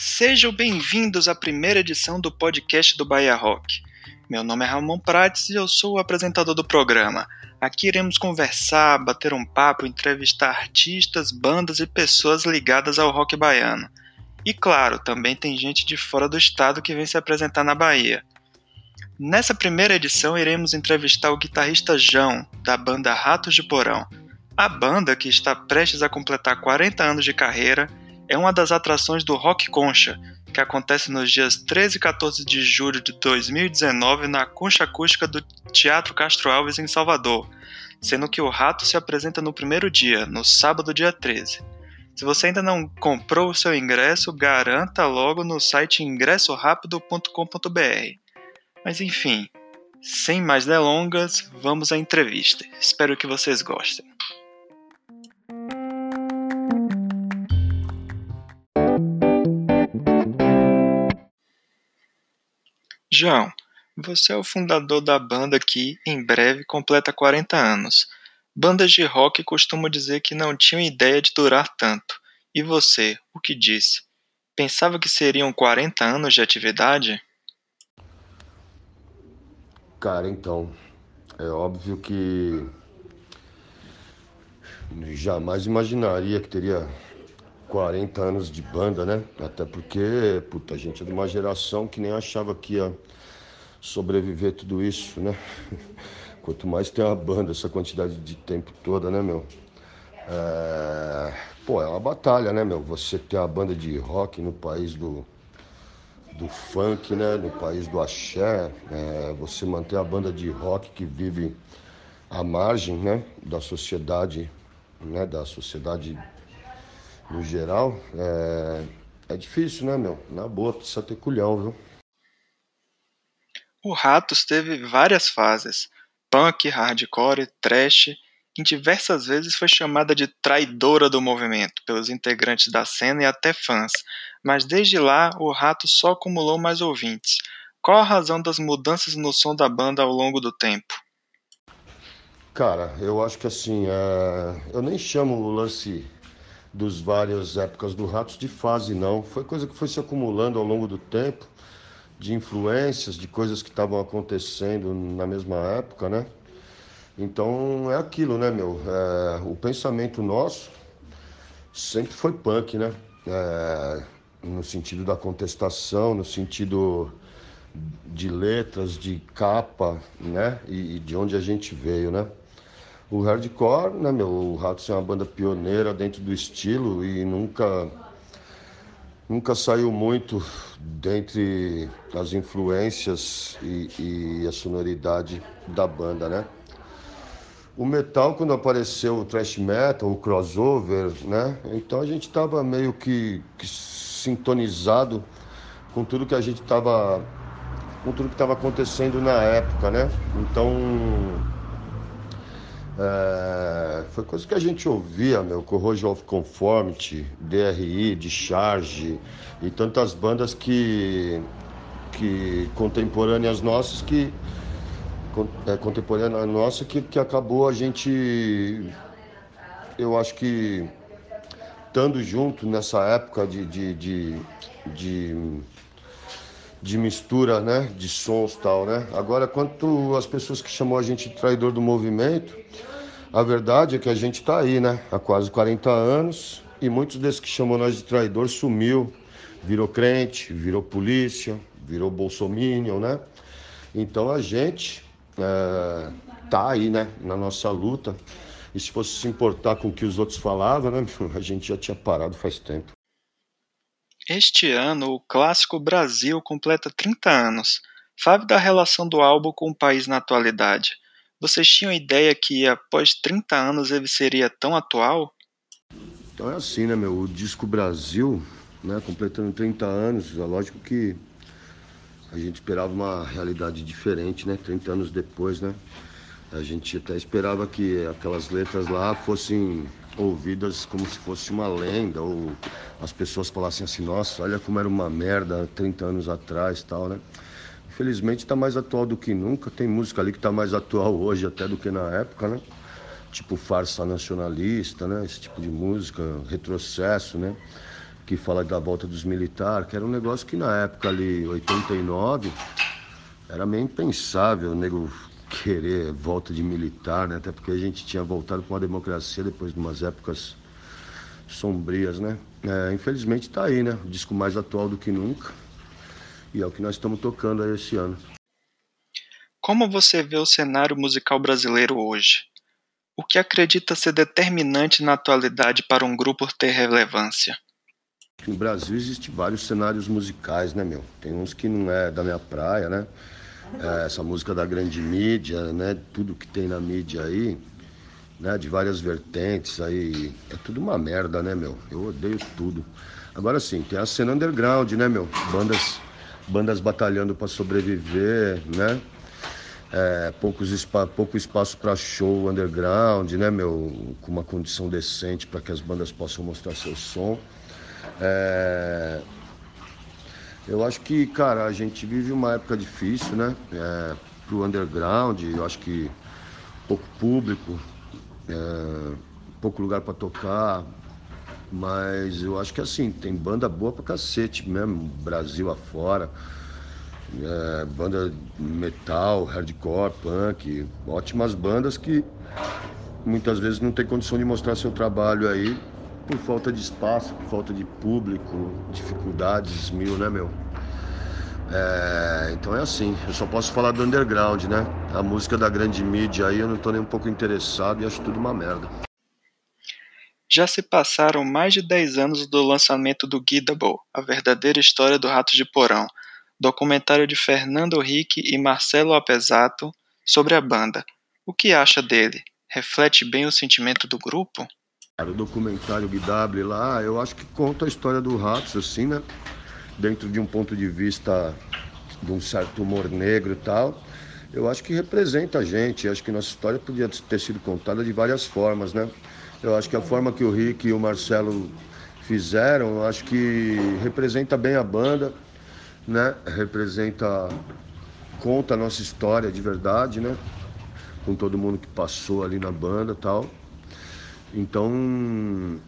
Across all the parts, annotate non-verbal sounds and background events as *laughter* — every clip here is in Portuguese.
Sejam bem-vindos à primeira edição do podcast do Bahia Rock. Meu nome é Ramon Prates e eu sou o apresentador do programa. Aqui iremos conversar, bater um papo, entrevistar artistas, bandas e pessoas ligadas ao rock baiano. E claro, também tem gente de fora do estado que vem se apresentar na Bahia. Nessa primeira edição iremos entrevistar o guitarrista João, da banda Ratos de Porão. A banda, que está prestes a completar 40 anos de carreira, é uma das atrações do Rock Concha, que acontece nos dias 13 e 14 de julho de 2019 na Concha Acústica do Teatro Castro Alves, em Salvador, sendo que o Rato se apresenta no primeiro dia, no sábado, dia 13. Se você ainda não comprou o seu ingresso, garanta logo no site ingressorapido.com.br. Mas enfim, sem mais delongas, vamos à entrevista. Espero que vocês gostem. João, você é o fundador da banda que, em breve, completa 40 anos. Bandas de rock costumam dizer que não tinham ideia de durar tanto. E você, o que disse? Pensava que seriam 40 anos de atividade? Cara, então, é óbvio que jamais imaginaria que teria 40 anos de banda, né? Até porque, puta, a gente é de uma geração que nem achava que ia sobreviver tudo isso, né? *laughs* Quanto mais tem uma banda, essa quantidade de tempo toda, né, meu? É... Pô, é uma batalha, né, meu? Você ter a banda de rock no país do, do funk, né? No país do axé, é... você manter a banda de rock que vive à margem, né? Da sociedade, né? Da sociedade no geral, é, é difícil, né, meu? Na boa, precisa ter culhão, viu? O Ratos teve várias fases: punk, hardcore, trash. Em diversas vezes foi chamada de traidora do movimento pelos integrantes da cena e até fãs, mas desde lá o Ratos só acumulou mais ouvintes. Qual a razão das mudanças no som da banda ao longo do tempo? Cara, eu acho que assim, é... eu nem chamo o lance dos várias épocas do Ratos de fase, não. Foi coisa que foi se acumulando ao longo do tempo, de influências, de coisas que estavam acontecendo na mesma época, né? Então é aquilo, né, meu? É, o pensamento nosso sempre foi punk, né? É, no sentido da contestação, no sentido de letras, de capa, né? E, e de onde a gente veio, né? O hardcore, né, meu? O Ratos é uma banda pioneira dentro do estilo e nunca nunca saiu muito dentre as influências e, e, a sonoridade da banda, né? O metal, quando apareceu o thrash metal, o crossover, né? Então a gente estava meio que, que, sintonizado com tudo que a gente estava com tudo que estava acontecendo na época, né? Então é, foi coisa que a gente ouvia, meu, Corrosion of Conformity, DRI, de Charge e tantas bandas que, que contemporâneas nossas que é, contemporânea nossa que, que acabou a gente eu acho que estando junto nessa época de, de, de, de de mistura, né, de sons tal, né? Agora, quanto às pessoas que chamou a gente de traidor do movimento, a verdade é que a gente está aí, né, há quase 40 anos e muitos desses que chamou nós de traidor sumiu, virou crente, virou polícia, virou bolsominion, né? Então a gente é, tá aí, né, na nossa luta. E se fosse se importar com o que os outros falavam, né, *laughs* a gente já tinha parado faz tempo. Este ano, o clássico Brasil completa 30 anos. Fale da relação do álbum com o país na atualidade. Vocês tinham ideia que após 30 anos ele seria tão atual? Então é assim, né, meu? O disco Brasil, né, completando 30 anos, é lógico que a gente esperava uma realidade diferente, né? 30 anos depois, né? A gente até esperava que aquelas letras lá fossem ouvidas como se fosse uma lenda, ou as pessoas falassem assim, nossa, olha como era uma merda 30 anos atrás tal, né? Infelizmente está mais atual do que nunca, tem música ali que está mais atual hoje até do que na época, né? Tipo farsa nacionalista, né? Esse tipo de música, retrocesso, né? que fala da volta dos militares, que era um negócio que na época ali, 89, era meio impensável nego querer volta de militar, né? Até porque a gente tinha voltado para uma democracia depois de umas épocas sombrias, né? É, infelizmente está aí, né? O disco mais atual do que nunca. E é o que nós estamos tocando aí esse ano. Como você vê o cenário musical brasileiro hoje? O que acredita ser determinante na atualidade para um grupo ter relevância? No Brasil existem vários cenários musicais, né, meu? Tem uns que não é da minha praia, né? É, essa música da grande mídia, né? Tudo que tem na mídia aí, né? De várias vertentes aí, é tudo uma merda, né, meu? Eu odeio tudo. Agora sim, tem a cena underground, né, meu? Bandas, bandas batalhando para sobreviver, né? É, poucos espa pouco espaço para show underground, né, meu? Com uma condição decente para que as bandas possam mostrar seu som. É... Eu acho que, cara, a gente vive uma época difícil, né? É, pro underground, eu acho que pouco público, é, pouco lugar para tocar, mas eu acho que assim, tem banda boa pra cacete mesmo, Brasil afora. É, banda metal, hardcore, punk, ótimas bandas que muitas vezes não tem condição de mostrar seu trabalho aí por falta de espaço, por falta de público, dificuldades mil, né, meu? É, então é assim, eu só posso falar do underground, né? A música da grande mídia aí eu não tô nem um pouco interessado e acho tudo uma merda. Já se passaram mais de 10 anos do lançamento do Guidable, a verdadeira história do Rato de Porão, documentário de Fernando Henrique e Marcelo Apesato sobre a banda. O que acha dele? Reflete bem o sentimento do grupo? O documentário Guidable lá, eu acho que conta a história do Ratos, assim, né? Dentro de um ponto de vista de um certo humor negro e tal. Eu acho que representa a gente. Eu acho que nossa história podia ter sido contada de várias formas, né? Eu acho que a forma que o Rick e o Marcelo fizeram, acho que representa bem a banda, né? Representa, conta a nossa história de verdade, né? Com todo mundo que passou ali na banda e tal. Então,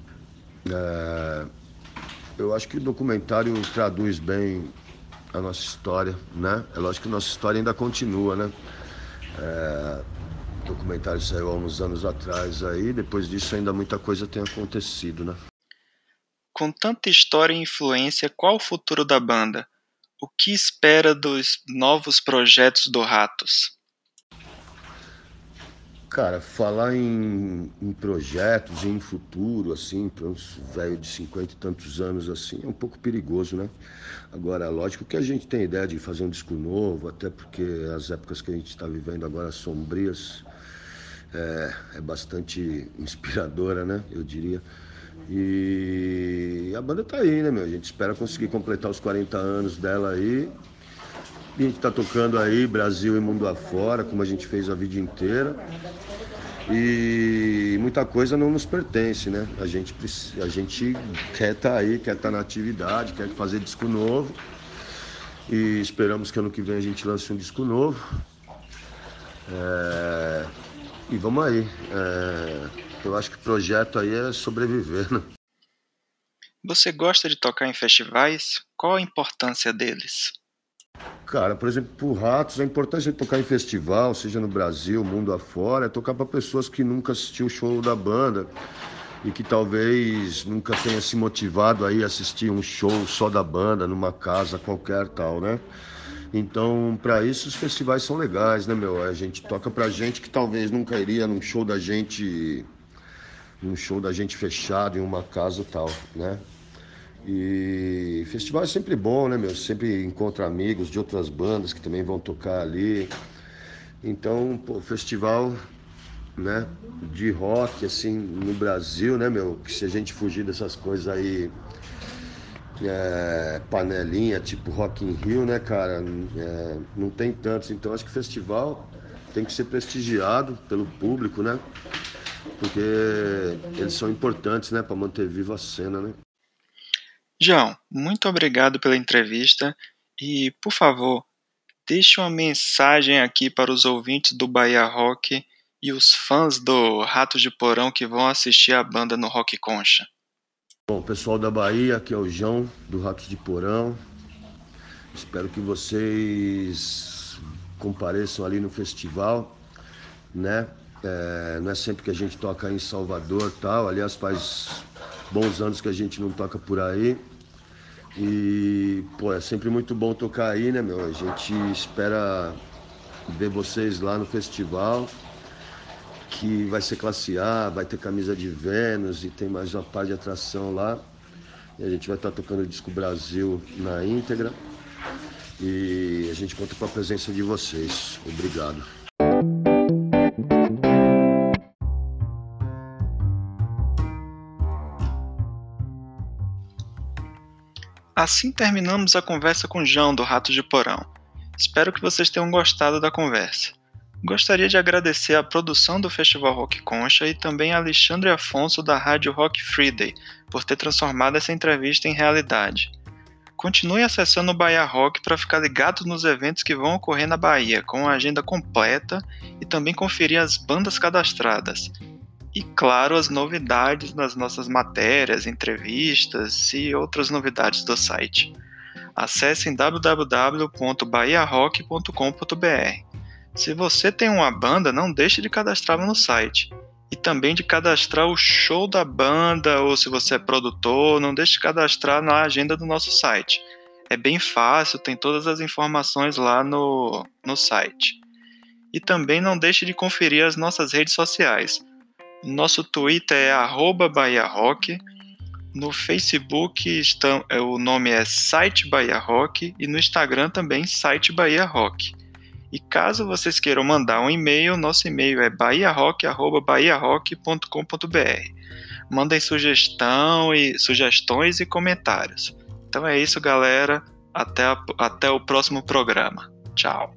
é, eu acho que o documentário traduz bem a nossa história, né? É lógico que a nossa história ainda continua, né? É, o documentário saiu há uns anos atrás aí, depois disso ainda muita coisa tem acontecido, né? Com tanta história e influência, qual o futuro da banda? O que espera dos novos projetos do Ratos? Cara, falar em, em projetos, em futuro, assim, para uns velhos de 50 e tantos anos, assim, é um pouco perigoso, né? Agora, lógico que a gente tem ideia de fazer um disco novo, até porque as épocas que a gente está vivendo agora sombrias, é, é bastante *laughs* inspiradora, né? Eu diria. E a banda tá aí, né, meu? A gente espera conseguir completar os 40 anos dela aí. E a gente tá tocando aí Brasil e mundo afora, como a gente fez a vida inteira. E muita coisa não nos pertence, né? A gente, a gente quer estar tá aí, quer estar tá na atividade, quer fazer disco novo. E esperamos que ano que vem a gente lance um disco novo. É... E vamos aí. É... Eu acho que o projeto aí é sobreviver, né? Você gosta de tocar em festivais? Qual a importância deles? Cara, por exemplo, por Ratos, a importância de tocar em festival, seja no Brasil, mundo afora, é tocar para pessoas que nunca assistiu o show da banda e que talvez nunca tenha se motivado aí a assistir um show só da banda numa casa qualquer tal, né? Então, para isso os festivais são legais, né, meu? A gente toca pra gente que talvez nunca iria num show da gente num show da gente fechado em uma casa tal, né? E festival é sempre bom, né, meu? Sempre encontra amigos de outras bandas que também vão tocar ali. Então, pô, festival, né, de rock, assim, no Brasil, né, meu? Que se a gente fugir dessas coisas aí, é, panelinha, tipo Rock in Rio, né, cara? É, não tem tantos. Então, acho que festival tem que ser prestigiado pelo público, né? Porque eles são importantes, né, para manter viva a cena, né? João, muito obrigado pela entrevista e, por favor, deixe uma mensagem aqui para os ouvintes do Bahia Rock e os fãs do Ratos de Porão que vão assistir a banda no Rock Concha. Bom, pessoal da Bahia, aqui é o João do Ratos de Porão. Espero que vocês compareçam ali no festival, né? É, não é sempre que a gente toca em Salvador tal. Aliás, faz bons anos que a gente não toca por aí. E, pô, é sempre muito bom tocar aí, né, meu? A gente espera ver vocês lá no festival, que vai ser classe A, vai ter camisa de Vênus e tem mais uma par de atração lá. E a gente vai estar tocando o disco Brasil na íntegra. E a gente conta com a presença de vocês. Obrigado. Assim terminamos a conversa com João do Rato de Porão. Espero que vocês tenham gostado da conversa. Gostaria de agradecer a produção do Festival Rock Concha e também a Alexandre Afonso da Rádio Rock Friday por ter transformado essa entrevista em realidade. Continue acessando o Bahia Rock para ficar ligado nos eventos que vão ocorrer na Bahia, com a agenda completa e também conferir as bandas cadastradas e, claro, as novidades das nossas matérias, entrevistas e outras novidades do site. Acessem www.bahiarock.com.br. Se você tem uma banda, não deixe de cadastrá-la no site. E também de cadastrar o show da banda, ou se você é produtor, não deixe de cadastrar na agenda do nosso site. É bem fácil, tem todas as informações lá no, no site. E também não deixe de conferir as nossas redes sociais. Nosso Twitter é @bahiarock. No Facebook estão, é, o nome é Site Bahia Rock e no Instagram também Site Bahia Rock. E caso vocês queiram mandar um e-mail, nosso e-mail é bahiarock@bahiarock.com.br. Mandem sugestão e sugestões e comentários. Então é isso, galera. Até, a, até o próximo programa. Tchau.